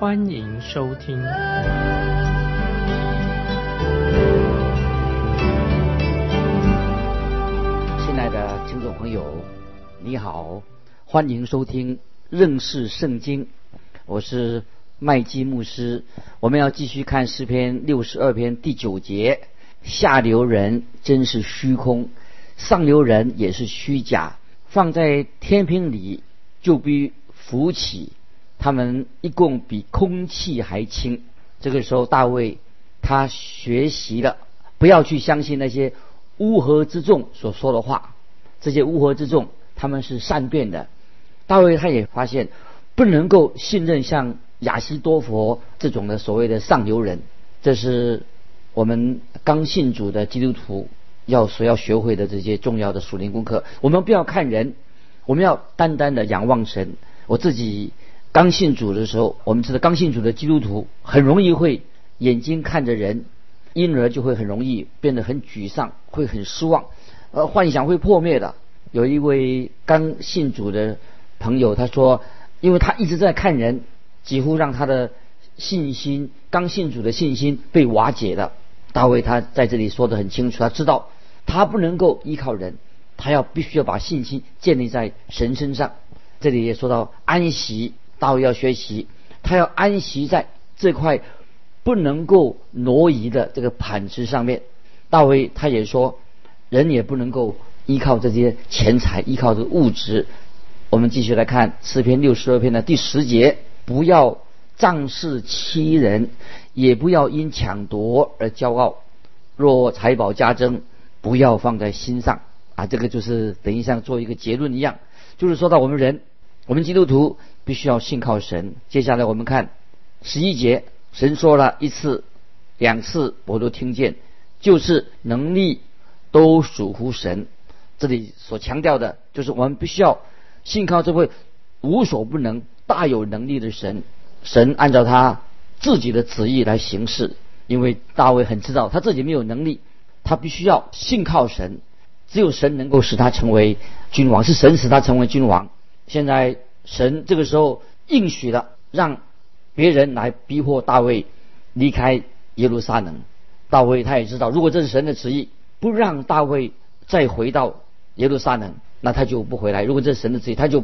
欢迎收听。亲爱的听众朋友，你好，欢迎收听认识圣经，我是麦基牧师。我们要继续看诗篇六十二篇第九节：下流人真是虚空，上流人也是虚假。放在天平里，就必浮起。他们一共比空气还轻。这个时候，大卫他学习了，不要去相信那些乌合之众所说的话。这些乌合之众，他们是善变的。大卫他也发现，不能够信任像亚西多佛这种的所谓的上流人。这是我们刚信主的基督徒要所要学会的这些重要的属灵功课。我们不要看人，我们要单单的仰望神。我自己刚信主的时候，我们知道刚信主的基督徒很容易会眼睛看着人，因而就会很容易变得很沮丧，会很失望。呃，幻想会破灭的。有一位刚信主的朋友，他说，因为他一直在看人，几乎让他的信心刚信主的信心被瓦解了。大卫他在这里说的很清楚，他知道他不能够依靠人，他要必须要把信心建立在神身上。这里也说到安息，大卫要学习，他要安息在这块不能够挪移的这个磐石上面。大卫他也说。人也不能够依靠这些钱财，依靠这个物质。我们继续来看诗篇六十二篇的第十节：不要仗势欺人，也不要因抢夺而骄傲。若财宝加增，不要放在心上。啊，这个就是等于像做一个结论一样，就是说到我们人，我们基督徒必须要信靠神。接下来我们看十一节，神说了一次、两次，我都听见，就是能力。都属乎神，这里所强调的就是我们必须要信靠这位无所不能、大有能力的神。神按照他自己的旨意来行事，因为大卫很知道他自己没有能力，他必须要信靠神。只有神能够使他成为君王，是神使他成为君王。现在神这个时候应许了，让别人来逼迫大卫离开耶路撒冷。大卫他也知道，如果这是神的旨意。不让大卫再回到耶路撒冷，那他就不回来。如果这是神的旨意，他就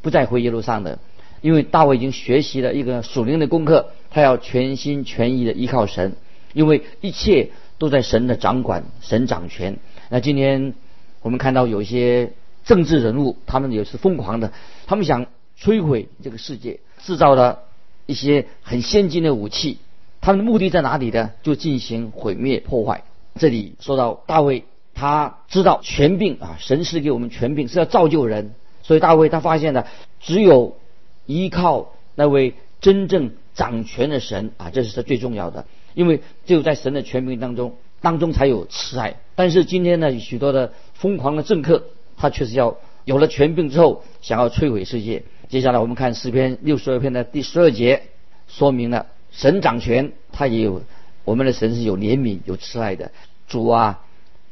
不再回耶路撒冷，因为大卫已经学习了一个属灵的功课，他要全心全意的依靠神，因为一切都在神的掌管，神掌权。那今天我们看到有些政治人物，他们也是疯狂的，他们想摧毁这个世界，制造了一些很先进的武器，他们的目的在哪里呢？就进行毁灭破坏。这里说到大卫，他知道权柄啊，神是给我们权柄，是要造就人。所以大卫他发现了，只有依靠那位真正掌权的神啊，这是他最重要的。因为只有在神的权柄当中，当中才有慈爱。但是今天呢，许多的疯狂的政客，他确实要有了权柄之后，想要摧毁世界。接下来我们看诗篇六十二篇的第十二节，说明了神掌权，他也有。我们的神是有怜悯、有慈爱的主啊，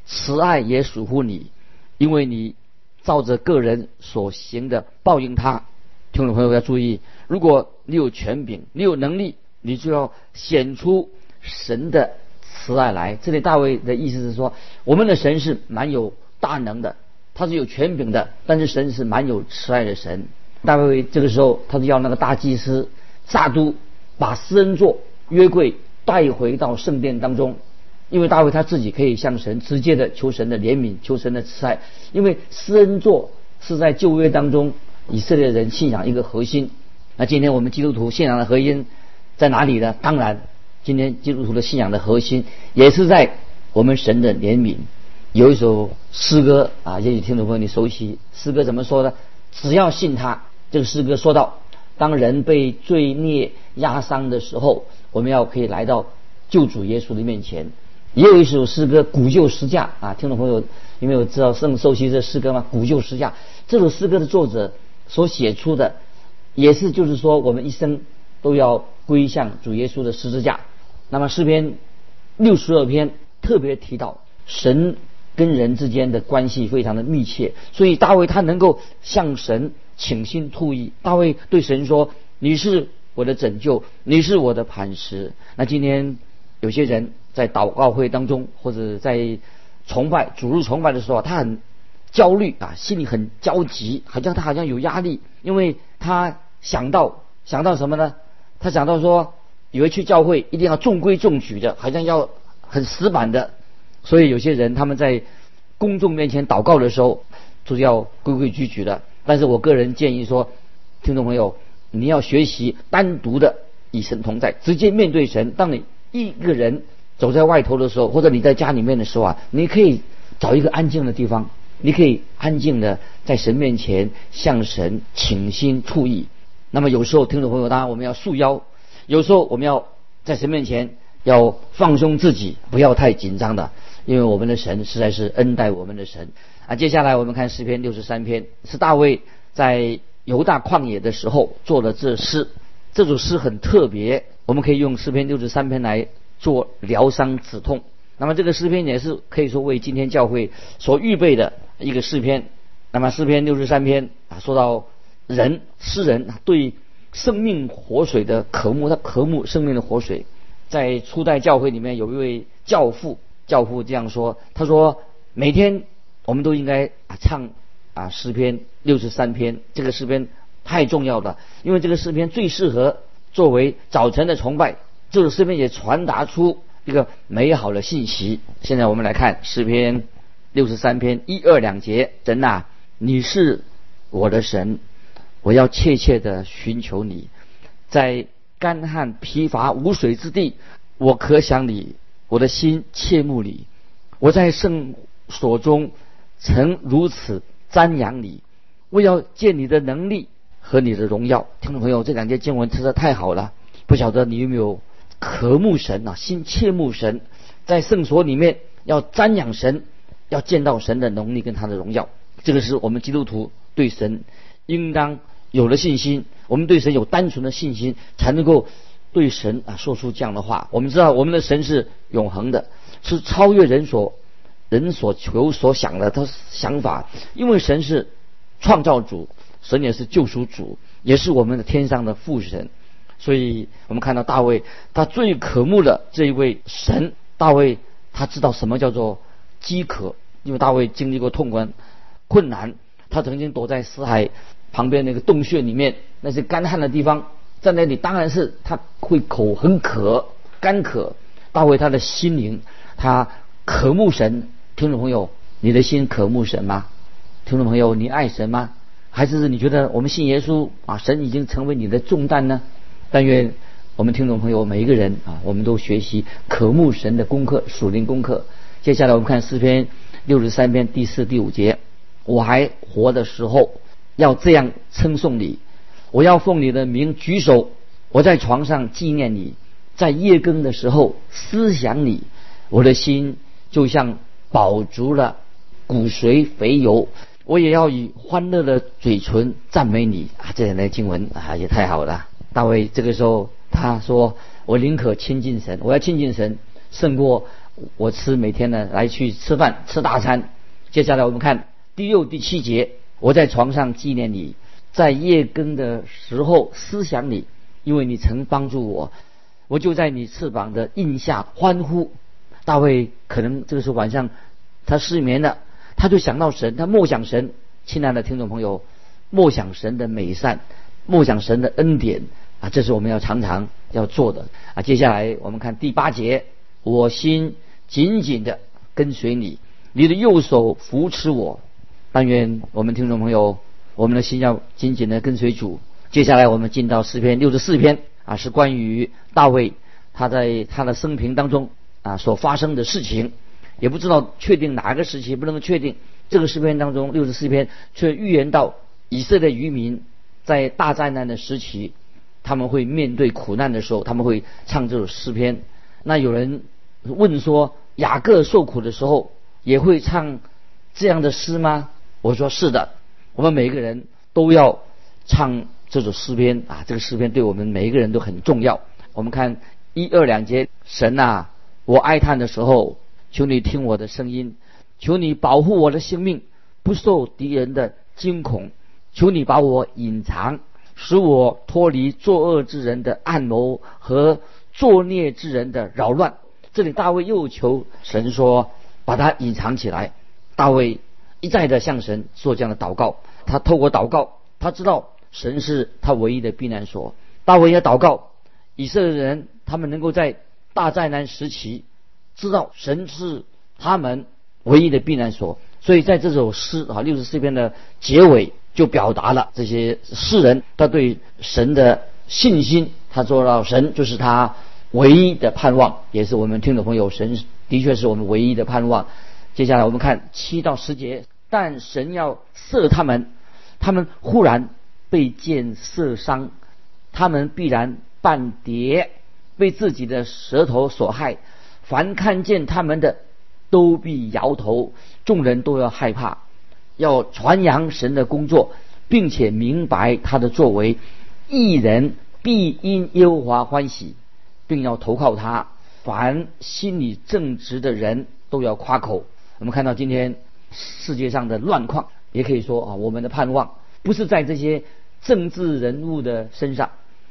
慈爱也属乎你，因为你照着个人所行的报应他。听众朋友要注意，如果你有权柄、你有能力，你就要显出神的慈爱来。这里大卫的意思是说，我们的神是蛮有大能的，他是有权柄的，但是神是蛮有慈爱的神。大卫这个时候，他就要那个大祭司撒都把施恩座约柜。带回到圣殿当中，因为大卫他自己可以向神直接的求神的怜悯，求神的慈爱。因为施恩座是在旧约当中以色列人信仰一个核心。那今天我们基督徒信仰的核心在哪里呢？当然，今天基督徒的信仰的核心也是在我们神的怜悯。有一首诗歌啊，也许听众朋友你熟悉，诗歌怎么说呢？只要信他。这个诗歌说到，当人被罪孽压伤的时候。我们要可以来到救主耶稣的面前。也有一首诗歌《古旧诗架》啊，听众朋友有没有知道圣受洗这诗歌吗？《古旧诗架》这首诗歌的作者所写出的，也是就是说我们一生都要归向主耶稣的十字架。那么诗篇六十二篇特别提到神跟人之间的关系非常的密切，所以大卫他能够向神倾心吐意。大卫对神说：“你是我的拯救，你是我的磐石。”那今天有些人在祷告会当中或者在崇拜主日崇拜的时候，他很焦虑啊，心里很焦急，好像他好像有压力，因为他想到想到什么呢？他想到说。以为去教会一定要中规中矩的，好像要很死板的，所以有些人他们在公众面前祷告的时候，就是要规规矩矩的。但是我个人建议说，听众朋友，你要学习单独的与神同在，直接面对神。当你一个人走在外头的时候，或者你在家里面的时候啊，你可以找一个安静的地方，你可以安静的在神面前向神倾心吐意。那么有时候，听众朋友，当然我们要束腰。有时候我们要在神面前要放松自己，不要太紧张的，因为我们的神实在是恩待我们的神啊。接下来我们看诗篇六十三篇，是大卫在犹大旷野的时候做的这诗。这首诗很特别，我们可以用诗篇六十三篇来做疗伤止痛。那么这个诗篇也是可以说为今天教会所预备的一个诗篇。那么诗篇六十三篇啊，说到人诗人对。生命活水的渴慕，他渴慕生命的活水。在初代教会里面，有一位教父，教父这样说：“他说，每天我们都应该啊唱啊诗篇六十三篇，这个诗篇太重要了，因为这个诗篇最适合作为早晨的崇拜。这首诗篇也传达出一个美好的信息。现在我们来看诗篇六十三篇一二两节：神呐，你是我的神。”我要切切的寻求你，在干旱疲乏无水之地，我可想你，我的心切慕你。我在圣所中曾如此瞻仰你，我要见你的能力和你的荣耀。听众朋友，这两节经文实在太好了，不晓得你有没有渴慕神啊？心切慕神，在圣所里面要瞻仰神，要见到神的能力跟他的荣耀。这个是我们基督徒对神应当。有了信心，我们对神有单纯的信心，才能够对神啊说出这样的话。我们知道我们的神是永恒的，是超越人所人所求所想的他想法。因为神是创造主，神也是救赎主，也是我们的天上的父神。所以我们看到大卫，他最渴慕的这一位神，大卫他知道什么叫做饥渴，因为大卫经历过痛苦困难，他曾经躲在死海。旁边那个洞穴里面，那些干旱的地方，站在那里当然是他会口很渴，干渴。大卫他的心灵，他渴慕神。听众朋友，你的心渴慕神吗？听众朋友，你爱神吗？还是你觉得我们信耶稣啊，神已经成为你的重担呢？但愿我们听众朋友每一个人啊，我们都学习渴慕神的功课，属灵功课。接下来我们看诗篇六十三篇第四、第五节：我还活的时候。要这样称颂你，我要奉你的名举手，我在床上纪念你，在夜更的时候思想你，我的心就像饱足了骨髓肥油，我也要以欢乐的嘴唇赞美你啊！这样的经文啊也太好了。大卫这个时候他说：“我宁可亲近神，我要亲近神，胜过我吃每天呢来去吃饭吃大餐。”接下来我们看第六、第七节。我在床上纪念你，在夜更的时候思想你，因为你曾帮助我，我就在你翅膀的印下欢呼。大卫可能这个时候晚上他失眠了，他就想到神，他默想神。亲爱的听众朋友，默想神的美善，默想神的恩典啊，这是我们要常常要做的啊。接下来我们看第八节，我心紧紧的跟随你，你的右手扶持我。但愿我们听众朋友，我们的心要紧紧的跟随主。接下来我们进到诗篇六十四篇啊，是关于大卫他在他的生平当中啊所发生的事情，也不知道确定哪个时期，不能确定。这个诗篇当中六十四篇却预言到以色列渔民在大灾难的时期，他们会面对苦难的时候，他们会唱这首诗篇。那有人问说，雅各受苦的时候也会唱这样的诗吗？我说是的，我们每一个人都要唱这首诗篇啊！这个诗篇对我们每一个人都很重要。我们看一二两节，神啊，我哀叹的时候，求你听我的声音，求你保护我的性命，不受敌人的惊恐，求你把我隐藏。使我脱离作恶之人的暗谋和作孽之人的扰乱。这里大卫又求神说，把他隐藏起来。大卫一再的向神做这样的祷告。他透过祷告，他知道神是他唯一的避难所。大卫也祷告，以色列人他们能够在大灾难时期知道神是他们唯一的避难所。所以在这首诗啊六十四篇的结尾。就表达了这些世人他对神的信心，他做到神就是他唯一的盼望，也是我们听众朋友，神的确是我们唯一的盼望。接下来我们看七到十节，但神要射他们，他们忽然被箭射伤，他们必然半跌，被自己的舌头所害。凡看见他们的，都必摇头，众人都要害怕。要传扬神的工作，并且明白他的作为，一人必因耶和华欢喜，并要投靠他。凡心里正直的人都要夸口。我们看到今天世界上的乱况，也可以说啊，我们的盼望不是在这些政治人物的身上，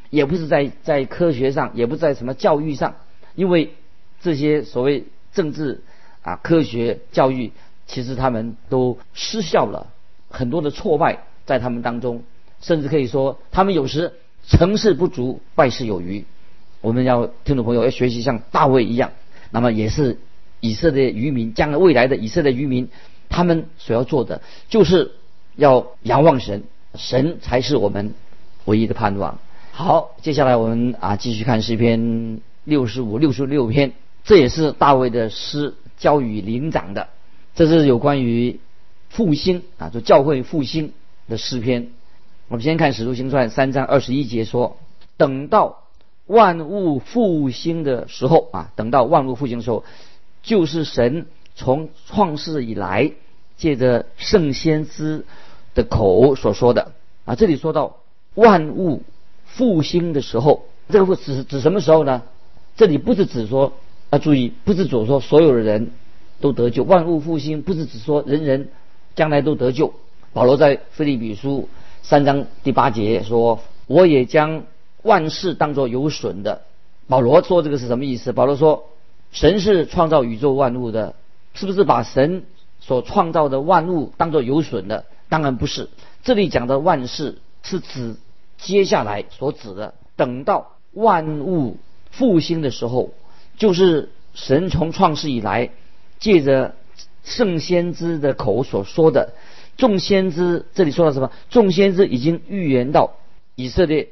也不是在在科学上，也不在什么教育上，因为这些所谓政治啊、科学、教育。其实他们都失效了，很多的挫败在他们当中，甚至可以说他们有时成事不足败事有余。我们要听众朋友要学习像大卫一样，那么也是以色列渔民，将来未来的以色列渔民，他们所要做的就是要仰望神，神才是我们唯一的盼望。好，接下来我们啊继续看诗篇六十五、六十六篇，这也是大卫的诗，交与灵长的。这是有关于复兴啊，就教会复兴的诗篇。我们先看《使徒行传》三章二十一节说：“等到万物复兴的时候啊，等到万物复兴的时候，就是神从创世以来借着圣先知的口所说的啊。这里说到万物复兴的时候，这个指指什么时候呢？这里不是指说啊，注意，不是指说所有的人。”都得救，万物复兴不是只说人人将来都得救。保罗在腓立比书三章第八节说：“我也将万事当作有损的。”保罗说这个是什么意思？保罗说：“神是创造宇宙万物的，是不是把神所创造的万物当作有损的？当然不是。这里讲的万事是指接下来所指的，等到万物复兴的时候，就是神从创世以来。”借着圣先知的口所说的，众先知这里说到什么？众先知已经预言到以色列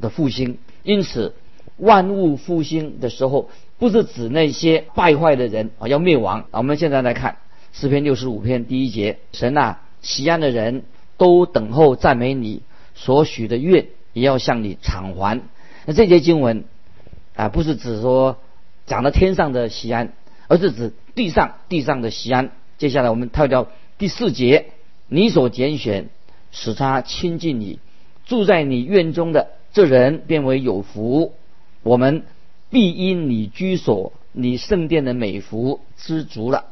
的复兴，因此万物复兴的时候，不是指那些败坏的人啊要灭亡。我们现在来看诗篇六十五篇第一节：神啊，西安的人都等候赞美你所许的愿，也要向你偿还。那这节经文啊，不是指说讲到天上的西安。而是指地上地上的西安。接下来我们跳到第四节，你所拣选，使他亲近你，住在你院中的这人变为有福。我们必因你居所、你圣殿的美福知足了。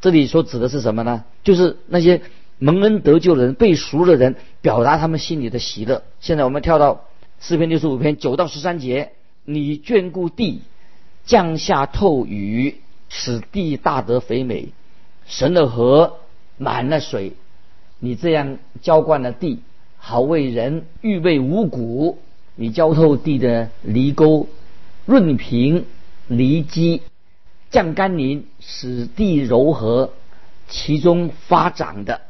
这里所指的是什么呢？就是那些蒙恩得救的人、被赎的人，表达他们心里的喜乐。现在我们跳到四篇六十五篇九到十三节，你眷顾地，降下透雨。使地大得肥美，神的河满了水，你这样浇灌了地，好为人预备五谷。你浇透地的犁沟，润平犁基，降甘霖，使地柔和，其中发长的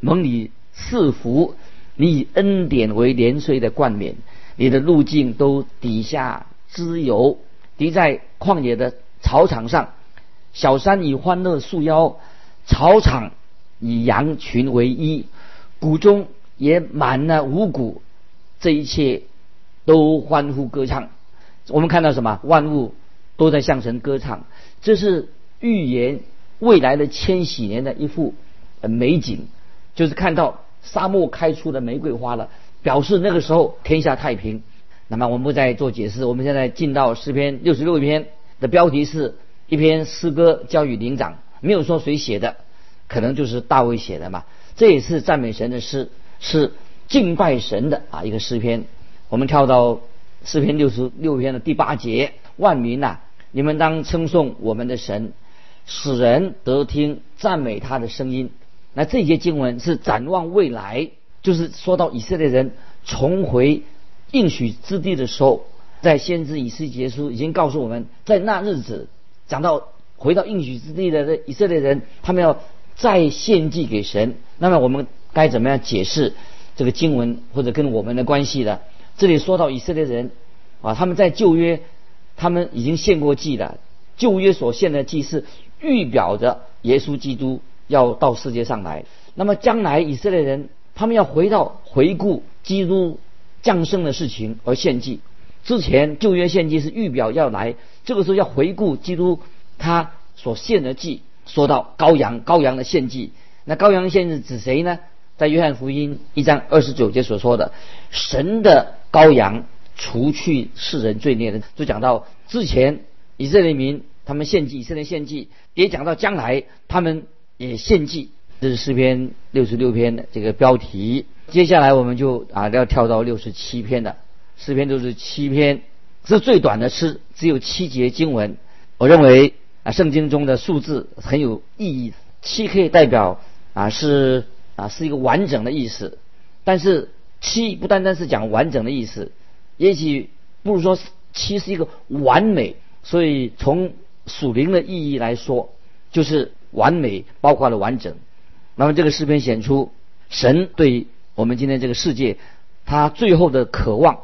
蒙你赐福，你以恩典为年岁的冠冕，你的路径都底下滋油，滴在旷野的草场上。小山以欢乐束腰，草场以羊群为衣，谷中也满了五谷。这一切都欢呼歌唱。我们看到什么？万物都在向神歌唱，这是预言未来的千禧年的一幅美景，就是看到沙漠开出的玫瑰花了，表示那个时候天下太平。那么我们不再做解释，我们现在进到诗篇六十六篇的标题是一篇诗歌教育灵长，没有说谁写的，可能就是大卫写的嘛。这也是赞美神的诗，是敬拜神的啊一个诗篇。我们跳到诗篇六十六篇的第八节，万民呐，你们当称颂我们的神，使人得听赞美他的声音。那这节经文是展望未来，就是说到以色列人重回应许之地的时候，在先知以斯结书已经告诉我们在那日子讲到回到应许之地的以色列人，他们要再献祭给神。那么我们该怎么样解释这个经文或者跟我们的关系呢？这里说到以色列人啊，他们在旧约他们已经献过祭了，旧约所献的祭是预表着耶稣基督要到世界上来。那么将来以色列人他们要回到回顾基督降生的事情而献祭。之前旧约献祭是预表要来，这个时候要回顾基督他所献的祭。说到羔羊，羔羊的献祭，那羔羊献祭指谁呢？在约翰福音一章二十九节所说的，神的羔羊除去世人罪孽的，就讲到之前以色列民他们献祭，以色列献祭，也讲到将来他们也献祭。这是诗篇六十六篇的这个标题。接下来我们就啊要跳到六十七篇的诗篇，六十七篇是最短的诗，只有七节经文。我认为。啊，圣经中的数字很有意义，七可以代表啊是啊是一个完整的意思，但是七不单单是讲完整的意思，也许不如说七是一个完美，所以从属灵的意义来说，就是完美包括了完整。那么这个诗篇显出神对我们今天这个世界，他最后的渴望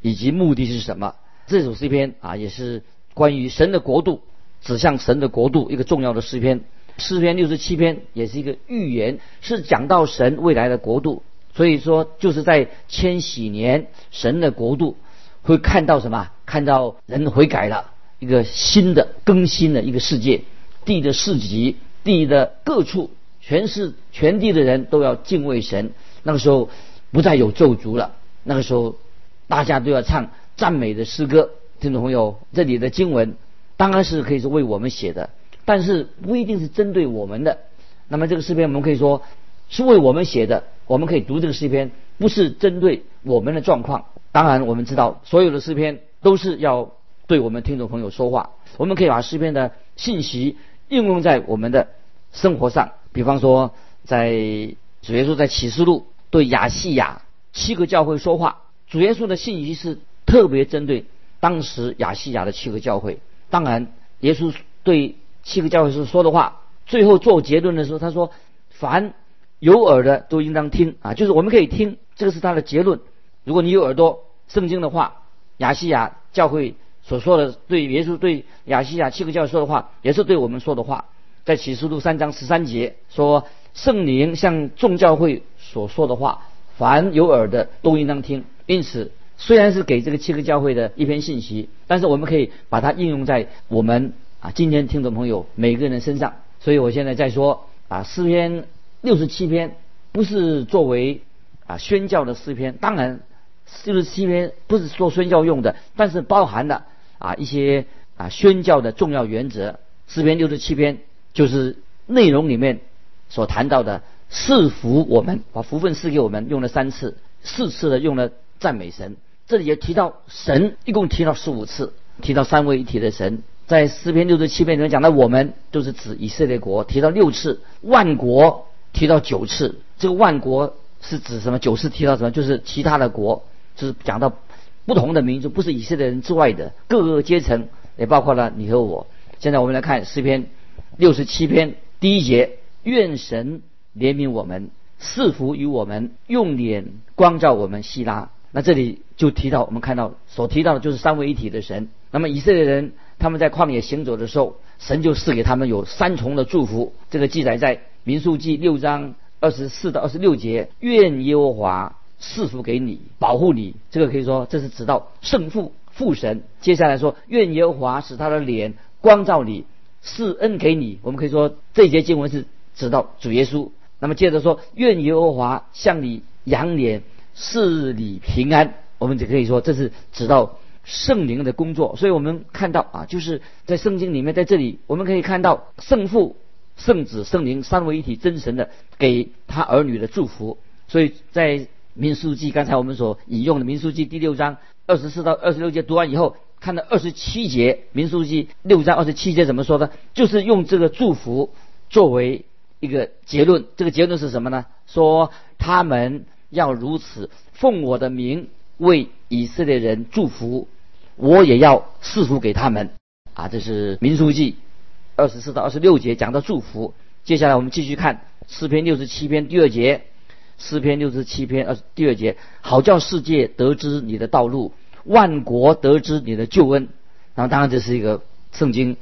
以及目的是什么？这首诗篇啊也是关于神的国度。指向神的国度一个重要的诗篇，诗篇六十七篇也是一个预言，是讲到神未来的国度。所以说，就是在千禧年，神的国度会看到什么？看到人悔改了，一个新的更新的一个世界，地的市集，地的各处，全是全地的人都要敬畏神。那个时候不再有咒诅了，那个时候大家都要唱赞美的诗歌。听众朋友，这里的经文。当然是可以是为我们写的，但是不一定是针对我们的。那么这个诗篇我们可以说是为我们写的，我们可以读这个诗篇，不是针对我们的状况。当然我们知道所有的诗篇都是要对我们听众朋友说话。我们可以把诗篇的信息应用在我们的生活上。比方说，在主耶稣在启示录对亚细亚七个教会说话，主耶稣的信息是特别针对当时亚细亚的七个教会。当然，耶稣对七个教会是说的话，最后做结论的时候，他说：“凡有耳的都应当听啊！”就是我们可以听，这个是他的结论。如果你有耳朵，圣经的话，亚细亚教会所说的对耶稣对亚细亚七个教会说的话，也是对我们说的话。在启示录三章十三节说：“圣灵向众教会所说的话，凡有耳的都应当听。”因此。虽然是给这个七个教会的一篇信息，但是我们可以把它应用在我们啊今天听众朋友每个人身上。所以我现在在说啊诗篇六十七篇不是作为啊宣教的诗篇，当然六十七篇不是做宣教用的，但是包含了啊一些啊宣教的重要原则。诗篇六十七篇就是内容里面所谈到的赐福我们，把福分赐给我们，用了三次，四次的用了赞美神。这里也提到神，一共提到十五次，提到三位一体的神，在诗篇六十七篇里面讲到我们就是指以色列国，提到六次，万国提到九次，这个万国是指什么？九次提到什么？就是其他的国，就是讲到不同的民族，不是以色列人之外的各个阶层，也包括了你和我。现在我们来看诗篇六十七篇第一节：愿神怜悯我们，赐福于我们，用脸光照我们。希拉。那这里就提到，我们看到所提到的就是三位一体的神。那么以色列人他们在旷野行走的时候，神就赐给他们有三重的祝福。这个记载在民数记六章二十四到二十六节：愿耶和华赐福给你，保护你。这个可以说这是指到圣父父神。接下来说，愿耶和华使他的脸光照你，赐恩给你。我们可以说这节经文是指到主耶稣。那么接着说，愿耶和华向你扬脸，赐你平安。我们就可以说这是指到圣灵的工作。所以我们看到啊，就是在圣经里面，在这里我们可以看到圣父、圣子、圣灵三位一体真神的给他儿女的祝福。所以在民数记，刚才我们所引用的民数记第六章二十四到二十六节读完以后，看到二十七节，民数记六章二十七节怎么说的？就是用这个祝福作为一个结论。这个结论是什么呢？说他们要如此奉我的名为以色列人祝福，我也要赐福给他们。啊，这是民书记二十四到二十六节讲的祝福。接下来我们继续看诗篇六十七篇第二节。诗篇六十七篇二第二节，好叫世界得知你的道路，万国得知你的救恩。然后，当然这是一个圣经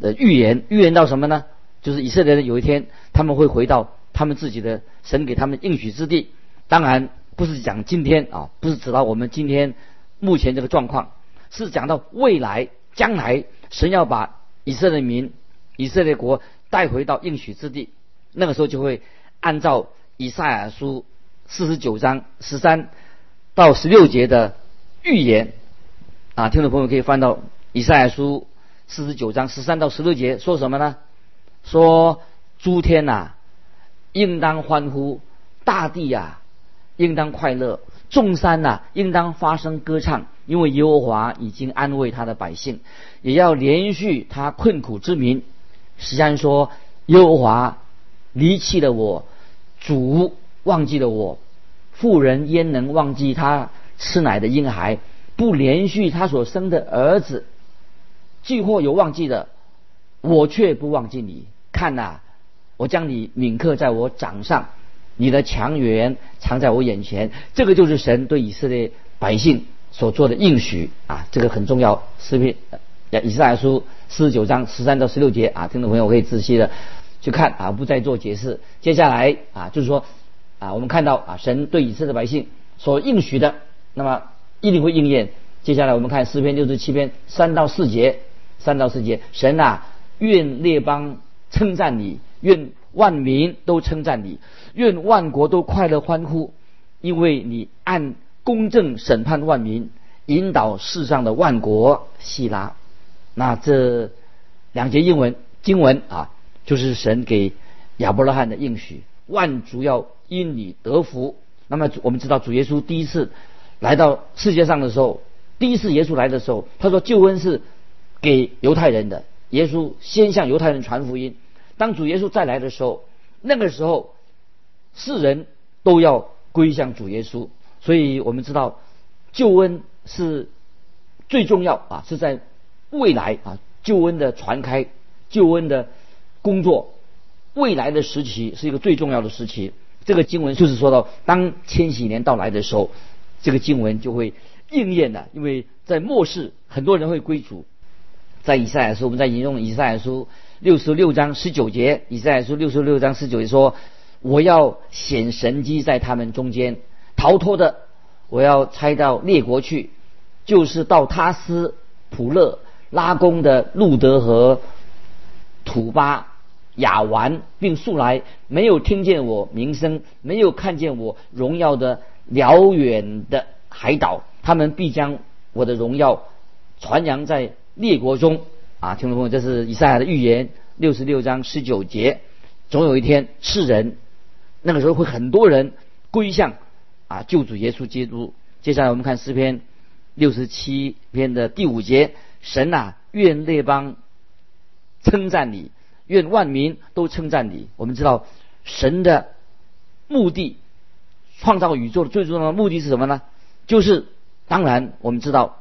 的预言，预言到什么呢？就是以色列人有一天他们会回到他们自己的神给他们应许之地。当然不是讲今天啊，不是指到我们今天目前这个状况，是讲到未来将来神要把以色列民、以色列国带回到应许之地，那个时候就会按照。以赛亚书四十九章十三到十六节的预言啊，听众朋友可以翻到以赛亚书四十九章十三到十六节，说什么呢？说诸天呐，应当欢呼；大地呀，应当快乐；众山呐，应当发声歌唱，因为耶和华已经安慰他的百姓，也要连续他困苦之民。实际上说，耶和华离弃了我。主忘记了我，妇人焉能忘记他吃奶的婴孩？不连续他所生的儿子，既或有忘记的，我却不忘记你。看呐，我将你铭刻在我掌上，你的强援藏在我眼前。这个就是神对以色列百姓所做的应许啊，这个很重要。诗篇以赛亚书四十九章十三到十六节啊，听众朋友可以仔细的。去看啊，不再做解释。接下来啊，就是说啊，我们看到啊，神对以色列百姓所应许的，那么一定会应验。接下来我们看诗篇六十七篇三到四节，三到四节，神啊，愿列邦称赞你，愿万民都称赞你，愿万国都快乐欢呼，因为你按公正审判万民，引导世上的万国。希拉，那这两节英文经文啊。就是神给亚伯拉罕的应许，万族要因你得福。那么我们知道，主耶稣第一次来到世界上的时候，第一次耶稣来的时候，他说救恩是给犹太人的。耶稣先向犹太人传福音。当主耶稣再来的时候，那个时候世人都要归向主耶稣。所以我们知道，救恩是最重要啊，是在未来啊，救恩的传开，救恩的。工作，未来的时期是一个最重要的时期。这个经文就是说到，当千禧年到来的时候，这个经文就会应验了。因为在末世，很多人会归主。在以赛亚书，我们在引用以赛亚书六十六章十九节，以赛亚书六十六章十九节说：“我要显神机在他们中间，逃脱的，我要拆到列国去，就是到他斯普勒拉宫的路德和土巴。”雅完并素来没有听见我名声，没有看见我荣耀的辽远的海岛，他们必将我的荣耀传扬在列国中。啊，听众朋友，这是以赛亚的预言，六十六章十九节。总有一天，世人那个时候会很多人归向啊救主耶稣基督。接下来我们看诗篇六十七篇的第五节：神啊，愿列邦称赞你。愿万民都称赞你。我们知道神的目的，创造宇宙的最重要的目的是什么呢？就是当然我们知道，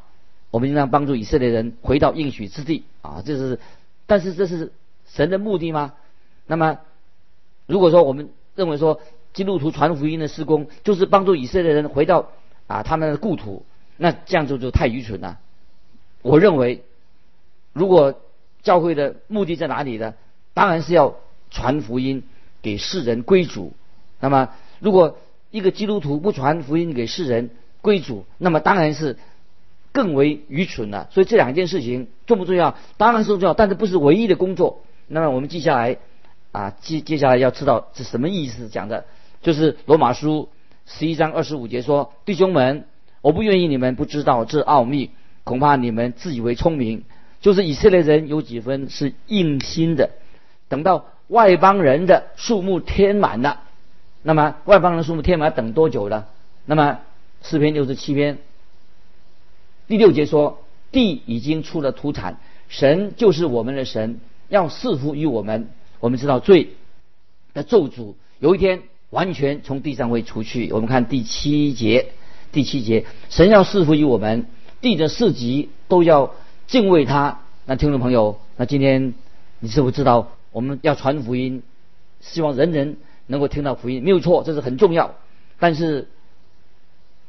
我们应当帮助以色列人回到应许之地啊。这是，但是这是神的目的吗？那么，如果说我们认为说基督徒传福音的施工就是帮助以色列人回到啊他们的故土，那这样就就太愚蠢了。我认为，如果教会的目的在哪里呢？当然是要传福音给世人归主。那么，如果一个基督徒不传福音给世人归主，那么当然是更为愚蠢了。所以这两件事情重不重要？当然是重要，但是不是唯一的工作。那么我们接下来啊，接接下来要知道是什么意思讲的，就是罗马书十一章二十五节说：“弟兄们，我不愿意你们不知道这奥秘，恐怕你们自以为聪明。就是以色列人有几分是硬心的，等到外邦人的数目填满了。”那么外邦人数目填满等多久了？那么诗篇六十七篇第六节说，地已经出了土产，神就是我们的神，要赐福于我们。我们知道罪的咒诅有一天完全从地上会除去。我们看第七节，第七节，神要赐福于我们，地的四极都要敬畏他。那听众朋友，那今天你是否知道我们要传福音，希望人人。能够听到福音没有错，这是很重要。但是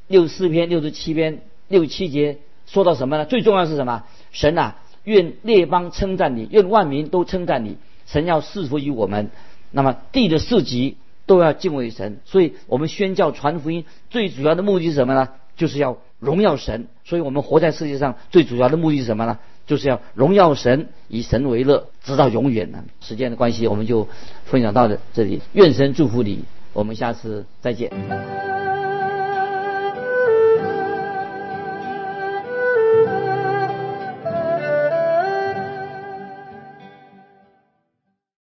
六十四篇、六十七篇、六十七节说到什么呢？最重要是什么？神啊，愿列邦称赞你，愿万民都称赞你。神要赐福于我们，那么地的四极都要敬畏神。所以我们宣教传福音最主要的目的是什么呢？就是要荣耀神。所以我们活在世界上最主要的目的是什么呢？就是要荣耀神，以神为乐，直到永远呢。时间的关系，我们就分享到这里。愿神祝福你，我们下次再见。